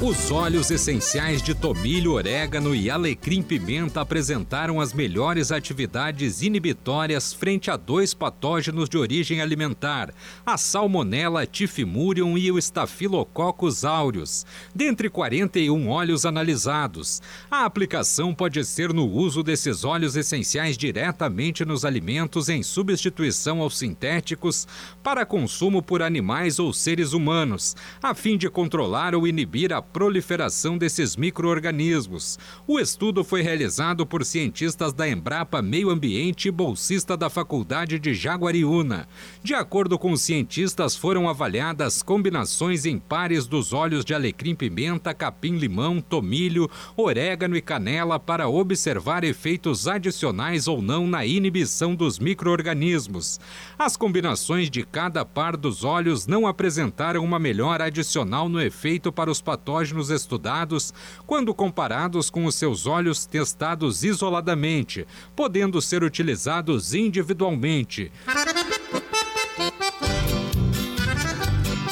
Os óleos essenciais de tomilho, orégano e alecrim-pimenta apresentaram as melhores atividades inibitórias frente a dois patógenos de origem alimentar, a Salmonella typhimurium e o Staphylococcus aureus, dentre 41 óleos analisados. A aplicação pode ser no uso desses óleos essenciais diretamente nos alimentos em substituição aos sintéticos para consumo por animais ou seres humanos, a fim de controlar ou inibir a proliferação desses microorganismos. O estudo foi realizado por cientistas da Embrapa Meio Ambiente e bolsista da Faculdade de Jaguariúna. De acordo com os cientistas, foram avaliadas combinações em pares dos óleos de alecrim-pimenta, capim-limão, tomilho, orégano e canela para observar efeitos adicionais ou não na inibição dos microorganismos. As combinações de cada par dos óleos não apresentaram uma melhora adicional no efeito para os patógenos patógenos estudados quando comparados com os seus óleos testados isoladamente, podendo ser utilizados individualmente.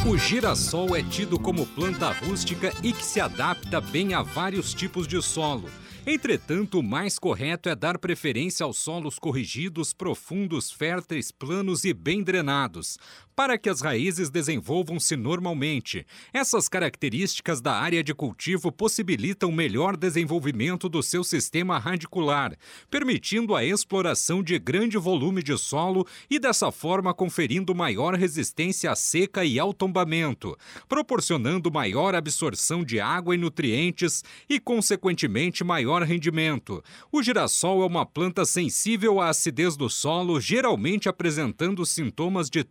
O girassol é tido como planta rústica e que se adapta bem a vários tipos de solo. Entretanto, o mais correto é dar preferência aos solos corrigidos, profundos, férteis, planos e bem drenados, para que as raízes desenvolvam-se normalmente. Essas características da área de cultivo possibilitam melhor desenvolvimento do seu sistema radicular, permitindo a exploração de grande volume de solo e dessa forma conferindo maior resistência à seca e ao tombamento, proporcionando maior absorção de água e nutrientes e, consequentemente, maior rendimento. O girassol é uma planta sensível à acidez do solo, geralmente apresentando sintomas de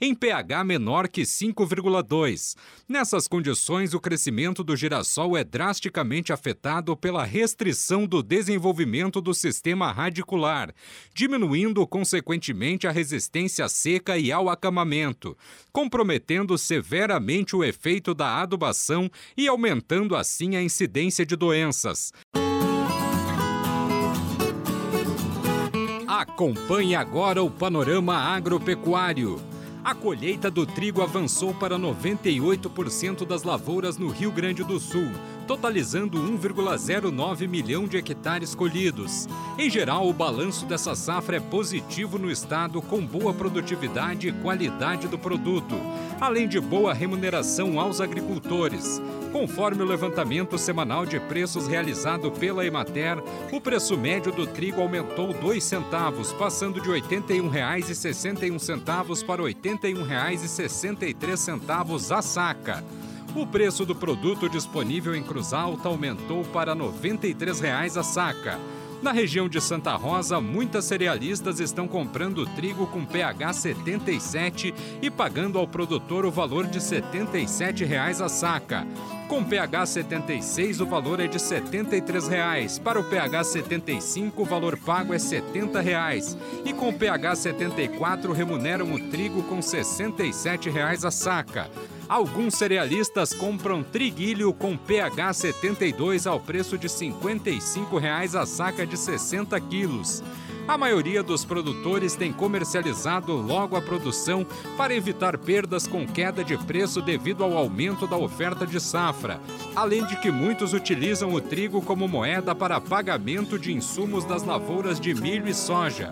em pH menor que 5,2. Nessas condições, o crescimento do girassol é drasticamente afetado pela restrição do desenvolvimento do sistema radicular, diminuindo consequentemente a resistência à seca e ao acamamento, comprometendo severamente o efeito da adubação e aumentando assim a incidência de doenças. Acompanhe agora o panorama agropecuário. A colheita do trigo avançou para 98% das lavouras no Rio Grande do Sul, totalizando 1,09 milhão de hectares colhidos. Em geral, o balanço dessa safra é positivo no estado, com boa produtividade e qualidade do produto, além de boa remuneração aos agricultores. Conforme o levantamento semanal de preços realizado pela Emater, o preço médio do trigo aumentou 2 centavos, passando de R$ 81,61 para R$ 81,63 a saca. O preço do produto disponível em Cruz Alta aumentou para R$ 93,00 a saca. Na região de Santa Rosa, muitas cerealistas estão comprando trigo com pH 77 e pagando ao produtor o valor de R$ 77,00 a saca. Com pH 76, o valor é de R$ 73,00. Para o pH 75, o valor pago é R$ 70,00. E com pH 74, remuneram o trigo com R$ 67,00 a saca. Alguns cerealistas compram triguilho com pH 72 ao preço de R$ 55,00 a saca de 60 quilos. A maioria dos produtores tem comercializado logo a produção para evitar perdas com queda de preço devido ao aumento da oferta de safra, além de que muitos utilizam o trigo como moeda para pagamento de insumos das lavouras de milho e soja.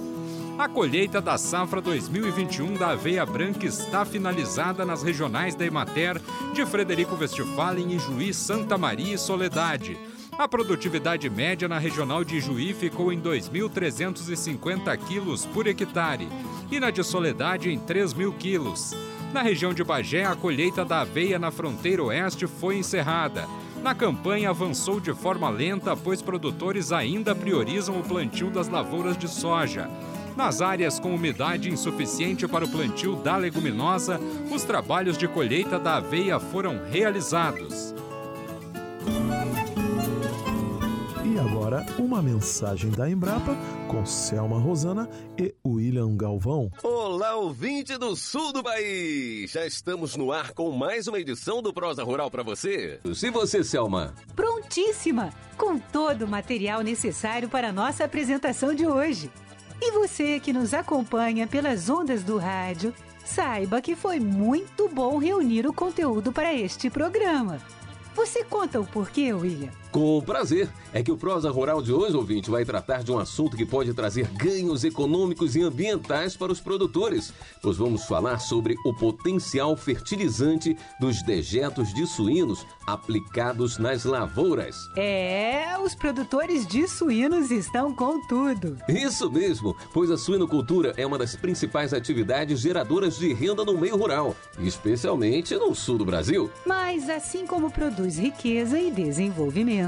A colheita da safra 2021 da aveia branca está finalizada nas regionais da Emater de Frederico Westphalen e Juiz Santa Maria e Soledade. A produtividade média na regional de Juí ficou em 2.350 quilos por hectare e na de Soledade em 3.000 quilos. Na região de Bagé, a colheita da aveia na fronteira oeste foi encerrada. Na campanha avançou de forma lenta, pois produtores ainda priorizam o plantio das lavouras de soja. Nas áreas com umidade insuficiente para o plantio da leguminosa, os trabalhos de colheita da aveia foram realizados agora, uma mensagem da Embrapa com Selma Rosana e William Galvão. Olá, ouvinte do sul do país! Já estamos no ar com mais uma edição do Prosa Rural para você. E você, Selma? Prontíssima! Com todo o material necessário para a nossa apresentação de hoje. E você que nos acompanha pelas ondas do rádio, saiba que foi muito bom reunir o conteúdo para este programa. Você conta o porquê, William? Com prazer. É que o Prosa Rural de hoje, ouvinte, vai tratar de um assunto que pode trazer ganhos econômicos e ambientais para os produtores. Pois vamos falar sobre o potencial fertilizante dos dejetos de suínos aplicados nas lavouras. É, os produtores de suínos estão com tudo. Isso mesmo, pois a suinocultura é uma das principais atividades geradoras de renda no meio rural, especialmente no sul do Brasil. Mas assim como produz riqueza e desenvolvimento,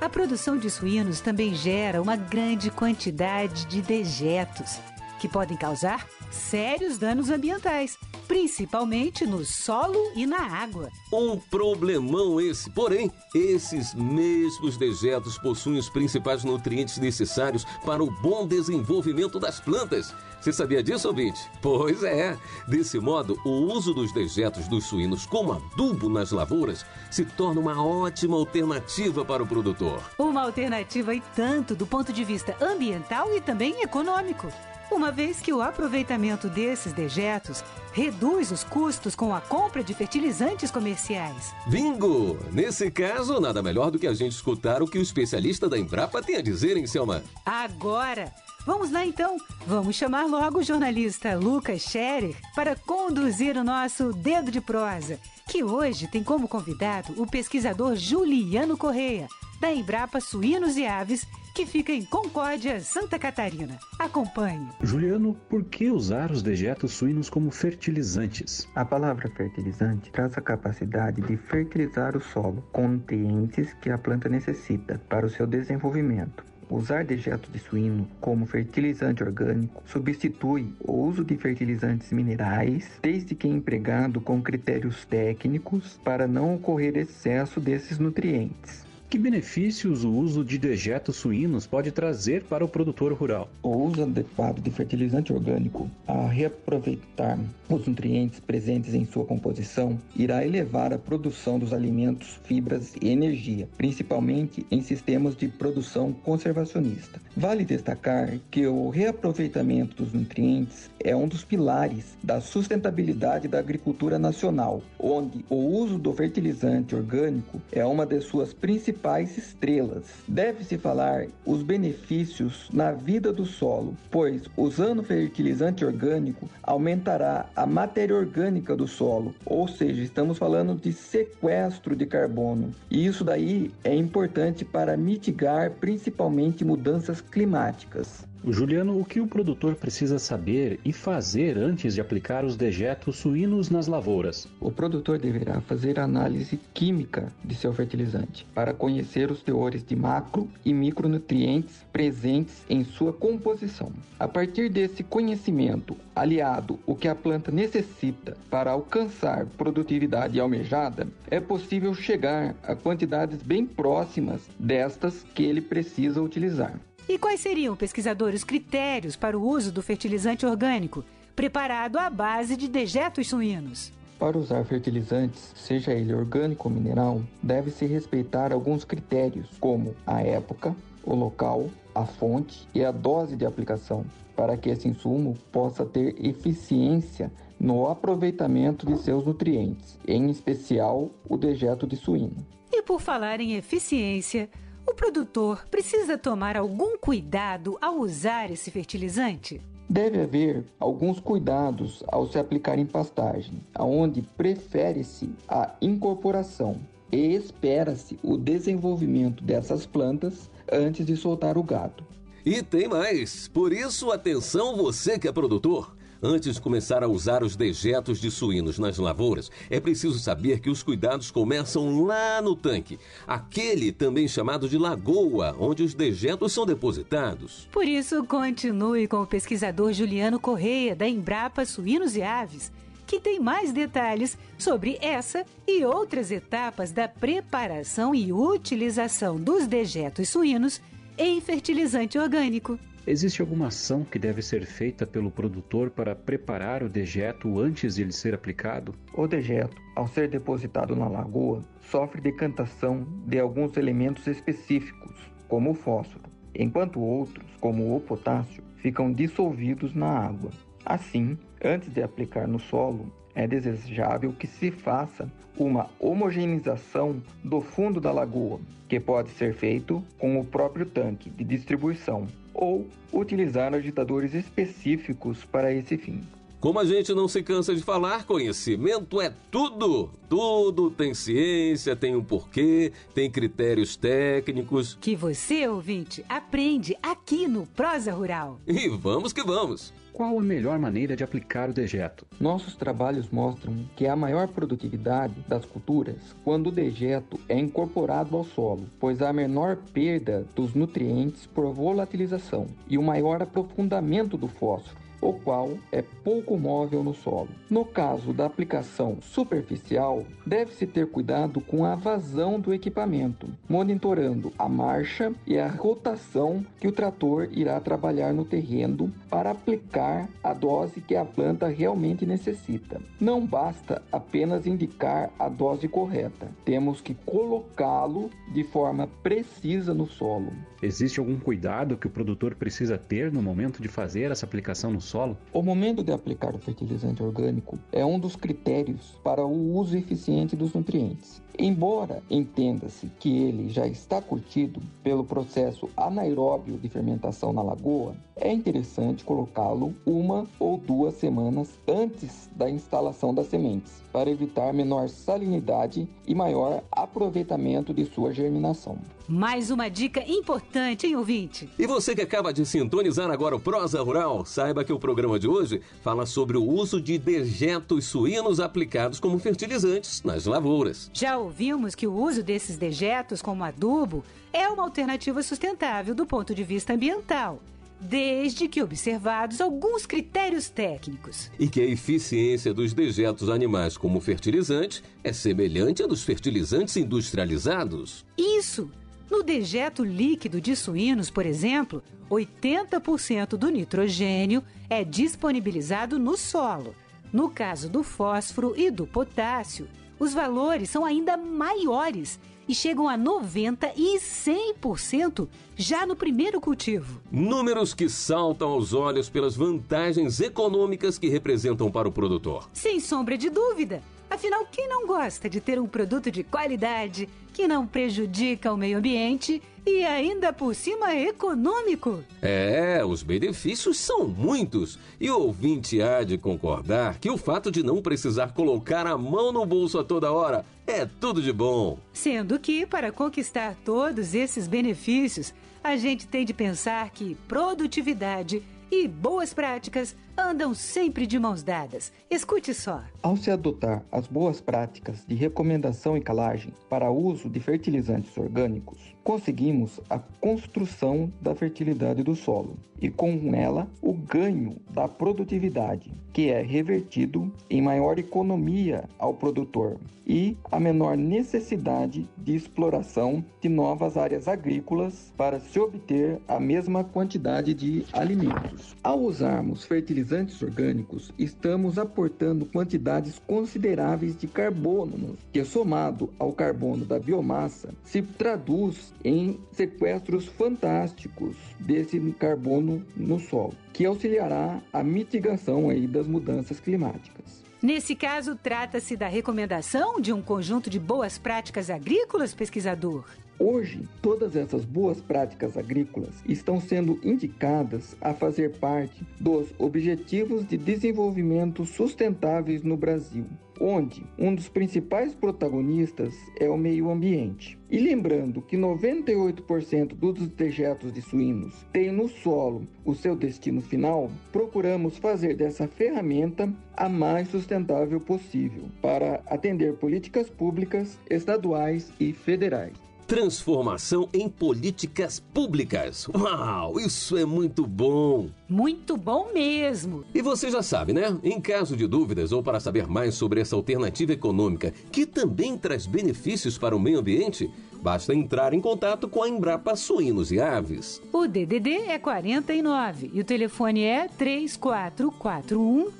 a produção de suínos também gera uma grande quantidade de dejetos que podem causar sérios danos ambientais, principalmente no solo e na água. Um problemão esse. Porém, esses mesmos dejetos possuem os principais nutrientes necessários para o bom desenvolvimento das plantas. Você sabia disso, ouvinte? Pois é. Desse modo, o uso dos dejetos dos suínos como adubo nas lavouras se torna uma ótima alternativa para o produtor. Uma alternativa e tanto do ponto de vista ambiental e também econômico uma vez que o aproveitamento desses dejetos reduz os custos com a compra de fertilizantes comerciais. Bingo! Nesse caso, nada melhor do que a gente escutar o que o especialista da Embrapa tem a dizer, hein, Selma? Agora! Vamos lá então, vamos chamar logo o jornalista Lucas Scherer para conduzir o nosso Dedo de Prosa, que hoje tem como convidado o pesquisador Juliano Correia, da Embrapa Suínos e Aves, que fica em Concórdia, Santa Catarina. Acompanhe. Juliano, por que usar os dejetos suínos como fertilizantes? A palavra fertilizante traz a capacidade de fertilizar o solo com nutrientes que a planta necessita para o seu desenvolvimento. Usar dejeto de suíno como fertilizante orgânico substitui o uso de fertilizantes minerais, desde que empregado com critérios técnicos para não ocorrer excesso desses nutrientes. Que benefícios o uso de dejetos suínos pode trazer para o produtor rural? O uso adequado de fertilizante orgânico, a reaproveitar os nutrientes presentes em sua composição, irá elevar a produção dos alimentos, fibras e energia, principalmente em sistemas de produção conservacionista. Vale destacar que o reaproveitamento dos nutrientes é um dos pilares da sustentabilidade da agricultura nacional, onde o uso do fertilizante orgânico é uma de suas principais principais estrelas. Deve-se falar os benefícios na vida do solo, pois usando fertilizante orgânico aumentará a matéria orgânica do solo, ou seja, estamos falando de sequestro de carbono. E isso daí é importante para mitigar principalmente mudanças climáticas. Juliano, o que o produtor precisa saber e fazer antes de aplicar os dejetos suínos nas lavouras? O produtor deverá fazer análise química de seu fertilizante para conhecer os teores de macro e micronutrientes presentes em sua composição. A partir desse conhecimento, aliado o que a planta necessita para alcançar produtividade almejada, é possível chegar a quantidades bem próximas destas que ele precisa utilizar. E quais seriam, pesquisadores, os critérios para o uso do fertilizante orgânico, preparado à base de dejetos suínos? Para usar fertilizantes, seja ele orgânico ou mineral, deve-se respeitar alguns critérios, como a época, o local, a fonte e a dose de aplicação, para que esse insumo possa ter eficiência no aproveitamento de seus nutrientes, em especial o dejeto de suíno. E por falar em eficiência, o produtor precisa tomar algum cuidado ao usar esse fertilizante? Deve haver alguns cuidados ao se aplicar em pastagem, aonde prefere-se a incorporação e espera-se o desenvolvimento dessas plantas antes de soltar o gado. E tem mais! Por isso, atenção você que é produtor! Antes de começar a usar os dejetos de suínos nas lavouras, é preciso saber que os cuidados começam lá no tanque, aquele também chamado de lagoa, onde os dejetos são depositados. Por isso, continue com o pesquisador Juliano Correia, da Embrapa Suínos e Aves, que tem mais detalhes sobre essa e outras etapas da preparação e utilização dos dejetos suínos em fertilizante orgânico. Existe alguma ação que deve ser feita pelo produtor para preparar o dejeto antes de ele ser aplicado? O dejeto, ao ser depositado na lagoa, sofre decantação de alguns elementos específicos, como o fósforo, enquanto outros, como o potássio, ficam dissolvidos na água. Assim, antes de aplicar no solo, é desejável que se faça uma homogeneização do fundo da lagoa, que pode ser feito com o próprio tanque de distribuição ou utilizar agitadores específicos para esse fim. Como a gente não se cansa de falar, conhecimento é tudo. Tudo tem ciência, tem um porquê, tem critérios técnicos. Que você, ouvinte, aprende aqui no Prosa Rural. E vamos que vamos. Qual a melhor maneira de aplicar o dejeto? Nossos trabalhos mostram que há maior produtividade das culturas quando o dejeto é incorporado ao solo, pois há menor perda dos nutrientes por volatilização e o maior aprofundamento do fósforo o qual é pouco móvel no solo. No caso da aplicação superficial, deve-se ter cuidado com a vazão do equipamento, monitorando a marcha e a rotação que o trator irá trabalhar no terreno para aplicar a dose que a planta realmente necessita. Não basta apenas indicar a dose correta, temos que colocá-lo de forma precisa no solo. Existe algum cuidado que o produtor precisa ter no momento de fazer essa aplicação no solo? O momento de aplicar o fertilizante orgânico é um dos critérios para o uso eficiente dos nutrientes. Embora entenda-se que ele já está curtido pelo processo anaeróbio de fermentação na lagoa, é interessante colocá-lo uma ou duas semanas antes da instalação das sementes, para evitar menor salinidade e maior aproveitamento de sua germinação. Mais uma dica importante, hein, ouvinte? E você que acaba de sintonizar agora o Prosa Rural, saiba que o programa de hoje fala sobre o uso de dejetos suínos aplicados como fertilizantes nas lavouras. Já ouvimos que o uso desses dejetos como adubo é uma alternativa sustentável do ponto de vista ambiental desde que observados alguns critérios técnicos. E que a eficiência dos dejetos animais como fertilizante é semelhante à dos fertilizantes industrializados. Isso! No dejeto líquido de suínos, por exemplo, 80% do nitrogênio é disponibilizado no solo. No caso do fósforo e do potássio, os valores são ainda maiores e chegam a 90% e 100% já no primeiro cultivo. Números que saltam aos olhos pelas vantagens econômicas que representam para o produtor. Sem sombra de dúvida. Afinal, quem não gosta de ter um produto de qualidade que não prejudica o meio ambiente e ainda por cima é econômico? É, os benefícios são muitos. E o ouvinte há de concordar que o fato de não precisar colocar a mão no bolso a toda hora é tudo de bom. Sendo que, para conquistar todos esses benefícios, a gente tem de pensar que produtividade e boas práticas andam sempre de mãos dadas. Escute só. Ao se adotar as boas práticas de recomendação e calagem para uso de fertilizantes orgânicos, conseguimos a construção da fertilidade do solo e com ela o ganho da produtividade, que é revertido em maior economia ao produtor e a menor necessidade de exploração de novas áreas agrícolas para se obter a mesma quantidade de alimentos. Ao usarmos fertilizantes orgânicos, estamos aportando quantidades consideráveis de carbono, que somado ao carbono da biomassa se traduz em sequestros fantásticos desse carbono no solo, que auxiliará a mitigação aí das mudanças climáticas. Nesse caso, trata-se da recomendação de um conjunto de boas práticas agrícolas, pesquisador? Hoje, todas essas boas práticas agrícolas estão sendo indicadas a fazer parte dos Objetivos de Desenvolvimento Sustentáveis no Brasil, onde um dos principais protagonistas é o meio ambiente. E lembrando que 98% dos dejetos de suínos têm no solo o seu destino final, procuramos fazer dessa ferramenta a mais sustentável possível para atender políticas públicas, estaduais e federais. Transformação em políticas públicas. Uau, isso é muito bom! Muito bom mesmo! E você já sabe, né? Em caso de dúvidas ou para saber mais sobre essa alternativa econômica que também traz benefícios para o meio ambiente, Basta entrar em contato com a Embrapa Suínos e Aves. O DDD é 49 e o telefone é 3441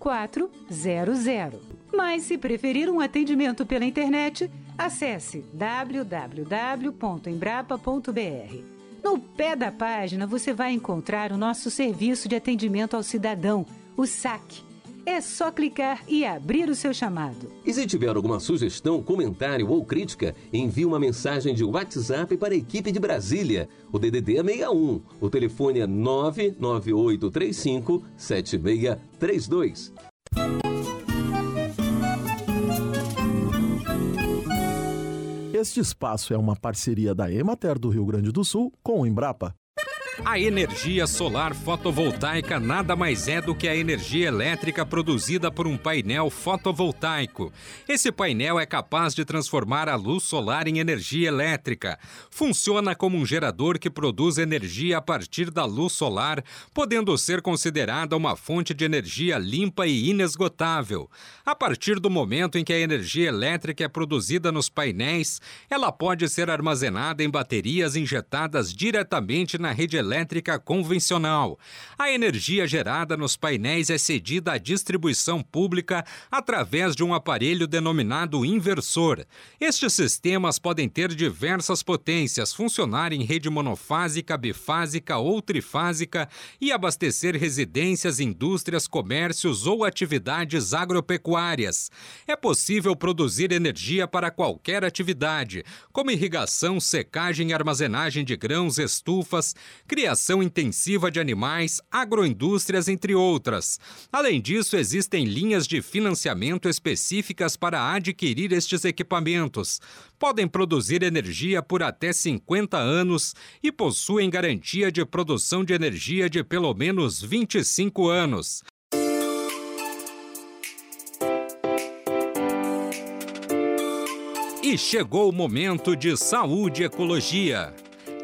0400. Mas se preferir um atendimento pela internet, acesse www.embrapa.br. No pé da página você vai encontrar o nosso serviço de atendimento ao cidadão, o SAC. É só clicar e abrir o seu chamado. E se tiver alguma sugestão, comentário ou crítica, envie uma mensagem de WhatsApp para a equipe de Brasília. O DDD é 61. O telefone é 99835 7632. Este espaço é uma parceria da Emater do Rio Grande do Sul com o Embrapa. A energia solar fotovoltaica nada mais é do que a energia elétrica produzida por um painel fotovoltaico. Esse painel é capaz de transformar a luz solar em energia elétrica. Funciona como um gerador que produz energia a partir da luz solar, podendo ser considerada uma fonte de energia limpa e inesgotável. A partir do momento em que a energia elétrica é produzida nos painéis, ela pode ser armazenada em baterias injetadas diretamente na rede elétrica elétrica convencional. A energia gerada nos painéis é cedida à distribuição pública através de um aparelho denominado inversor. Estes sistemas podem ter diversas potências, funcionar em rede monofásica, bifásica ou trifásica e abastecer residências, indústrias, comércios ou atividades agropecuárias. É possível produzir energia para qualquer atividade, como irrigação, secagem e armazenagem de grãos, estufas, criação intensiva de animais, agroindústrias, entre outras. Além disso, existem linhas de financiamento específicas para adquirir estes equipamentos. Podem produzir energia por até 50 anos e possuem garantia de produção de energia de pelo menos 25 anos. E chegou o momento de saúde e ecologia.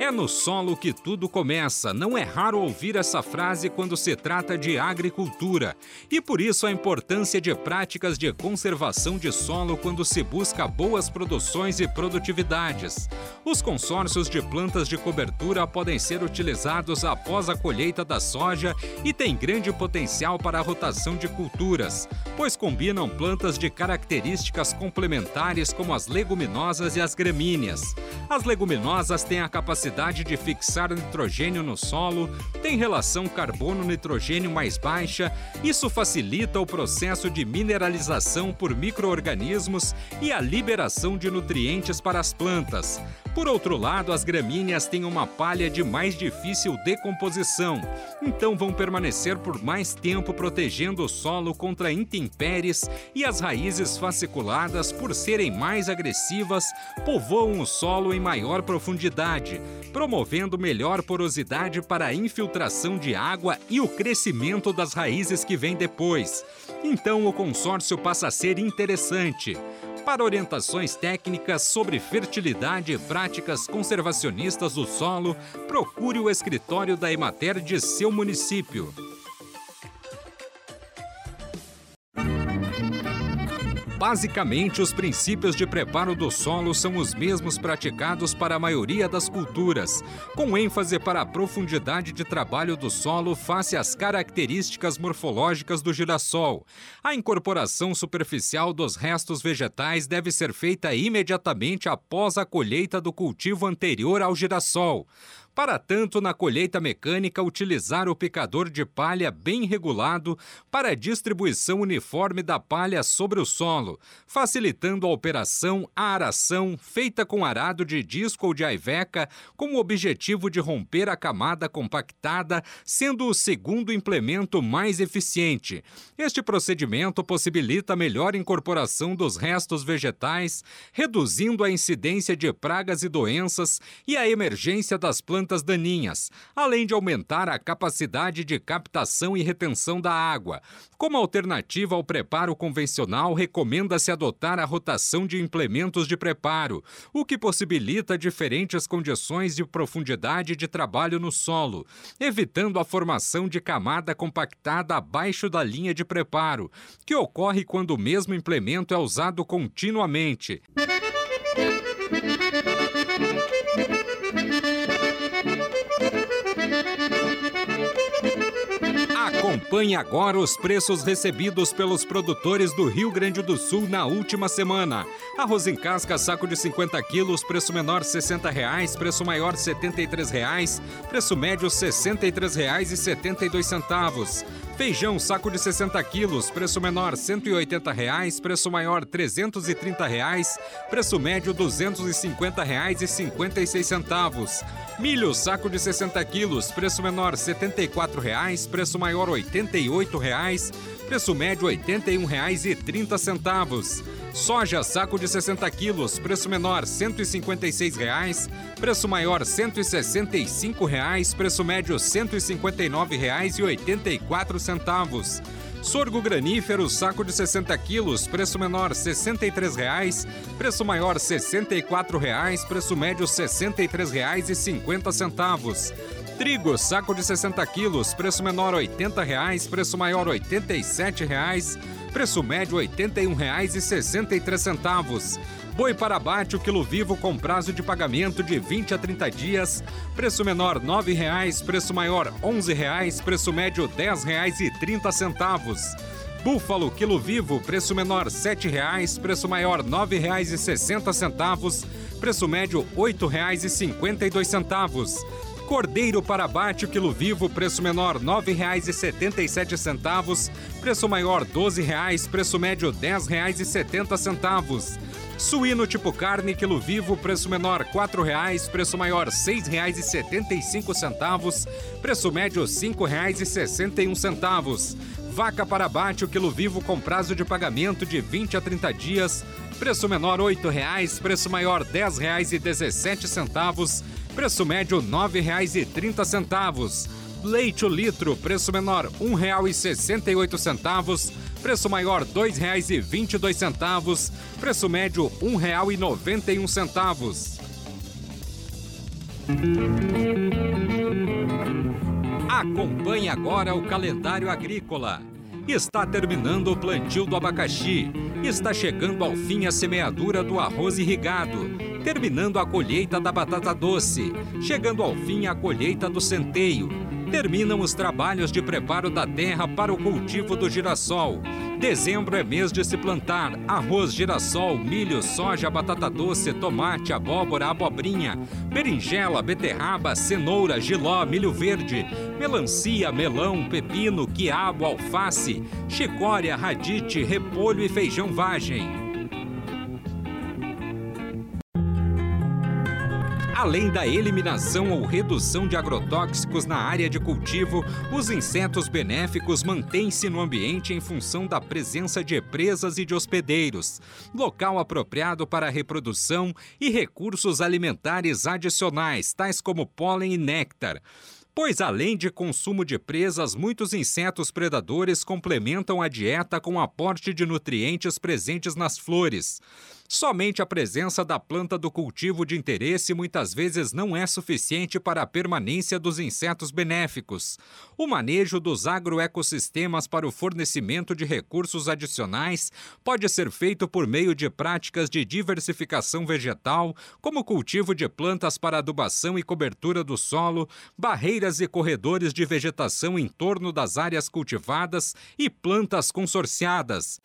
É no solo que tudo começa. Não é raro ouvir essa frase quando se trata de agricultura. E por isso a importância de práticas de conservação de solo quando se busca boas produções e produtividades. Os consórcios de plantas de cobertura podem ser utilizados após a colheita da soja e têm grande potencial para a rotação de culturas, pois combinam plantas de características complementares como as leguminosas e as gramíneas. As leguminosas têm a capacidade capacidade de fixar nitrogênio no solo, tem relação carbono-nitrogênio mais baixa, isso facilita o processo de mineralização por microorganismos e a liberação de nutrientes para as plantas. Por outro lado, as gramíneas têm uma palha de mais difícil decomposição, então vão permanecer por mais tempo protegendo o solo contra intempéries e as raízes fasciculadas, por serem mais agressivas, povoam o solo em maior profundidade, promovendo melhor porosidade para a infiltração de água e o crescimento das raízes que vem depois. Então o consórcio passa a ser interessante. Para orientações técnicas sobre fertilidade e práticas conservacionistas do solo, procure o escritório da Emater de seu município. Basicamente, os princípios de preparo do solo são os mesmos praticados para a maioria das culturas, com ênfase para a profundidade de trabalho do solo face às características morfológicas do girassol. A incorporação superficial dos restos vegetais deve ser feita imediatamente após a colheita do cultivo anterior ao girassol. Para tanto, na colheita mecânica, utilizar o picador de palha bem regulado para a distribuição uniforme da palha sobre o solo, facilitando a operação a aração feita com arado de disco ou de aiveca, com o objetivo de romper a camada compactada, sendo o segundo implemento mais eficiente. Este procedimento possibilita a melhor incorporação dos restos vegetais, reduzindo a incidência de pragas e doenças e a emergência das plantas plantas daninhas, além de aumentar a capacidade de captação e retenção da água. Como alternativa ao preparo convencional, recomenda-se adotar a rotação de implementos de preparo, o que possibilita diferentes condições de profundidade de trabalho no solo, evitando a formação de camada compactada abaixo da linha de preparo, que ocorre quando o mesmo implemento é usado continuamente. так. Acompanhe agora os preços recebidos pelos produtores do Rio Grande do Sul na última semana. Arroz em casca, saco de 50 quilos, preço menor 60 reais, preço maior 73 reais, preço médio R$ 63,72. Feijão, saco de 60 quilos, preço menor 180 reais, preço maior 330 reais, preço médio 250 reais e 56 centavos. Milho, saco de 60 quilos, preço menor 74 reais, preço maior R$ 88, reais, preço médio 81 reais e 30 centavos. Soja, saco de 60 quilos, preço menor 156 reais, preço maior 165 reais, preço médio 159 reais e 84 centavos. Sorgo granífero, saco de 60 quilos, preço menor 63 reais, preço maior 64 reais, preço médio R$ 63 reais 50 centavos. Trigo, saco de 60 quilos, preço menor 80 reais, preço maior 87 reais, preço médio R$ 81,63. Boi para abate, o quilo vivo com prazo de pagamento de 20 a 30 dias. Preço menor R$ 9,00, preço maior R$ 11,00, preço médio R$ 10,30. Búfalo, quilo vivo, preço menor R$ 7,00, preço maior R$ 9,60, preço médio R$ 8,52. Cordeiro para abate, quilo vivo, preço menor R$ 9,77, preço maior R$ 12,00, preço médio R$ 10,70. Suíno tipo carne, quilo vivo, preço menor R$ 4,00, preço maior R$ 6,75, preço médio R$ 5,61. Vaca para abate, o quilo vivo com prazo de pagamento de 20 a 30 dias, preço menor R$ 8,00, preço maior R$ 10,17, preço médio R$ 9,30. Leite o litro, preço menor R$ 1,68, preço maior R$ 2,22, preço médio R$ 1,91. Acompanhe agora o calendário agrícola. Está terminando o plantio do abacaxi. Está chegando ao fim a semeadura do arroz irrigado. Terminando a colheita da batata doce. Chegando ao fim a colheita do centeio. Terminam os trabalhos de preparo da terra para o cultivo do girassol. Dezembro é mês de se plantar arroz, girassol, milho, soja, batata doce, tomate, abóbora, abobrinha, berinjela, beterraba, cenoura, giló, milho verde, melancia, melão, pepino, quiabo, alface, chicória, radite, repolho e feijão vagem. Além da eliminação ou redução de agrotóxicos na área de cultivo, os insetos benéficos mantêm-se no ambiente em função da presença de presas e de hospedeiros, local apropriado para a reprodução e recursos alimentares adicionais, tais como pólen e néctar pois além de consumo de presas, muitos insetos predadores complementam a dieta com aporte de nutrientes presentes nas flores. Somente a presença da planta do cultivo de interesse muitas vezes não é suficiente para a permanência dos insetos benéficos. O manejo dos agroecossistemas para o fornecimento de recursos adicionais pode ser feito por meio de práticas de diversificação vegetal, como cultivo de plantas para adubação e cobertura do solo, barreiras e corredores de vegetação em torno das áreas cultivadas e plantas consorciadas.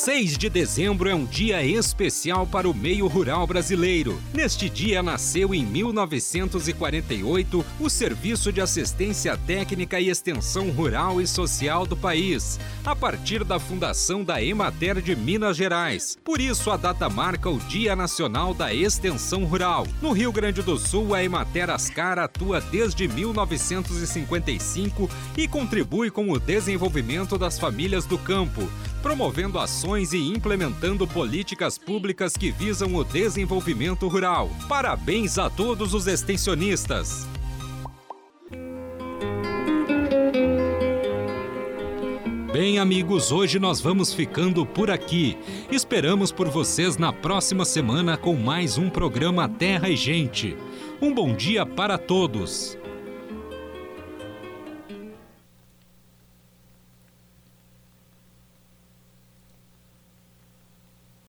6 de dezembro é um dia especial para o meio rural brasileiro. Neste dia nasceu em 1948 o Serviço de Assistência Técnica e Extensão Rural e Social do país, a partir da fundação da Emater de Minas Gerais. Por isso a data marca o Dia Nacional da Extensão Rural. No Rio Grande do Sul, a Emater Ascar atua desde 1955 e contribui com o desenvolvimento das famílias do campo promovendo ações e implementando políticas públicas que visam o desenvolvimento rural. Parabéns a todos os extensionistas! Bem, amigos, hoje nós vamos ficando por aqui. Esperamos por vocês na próxima semana com mais um programa Terra e Gente. Um bom dia para todos.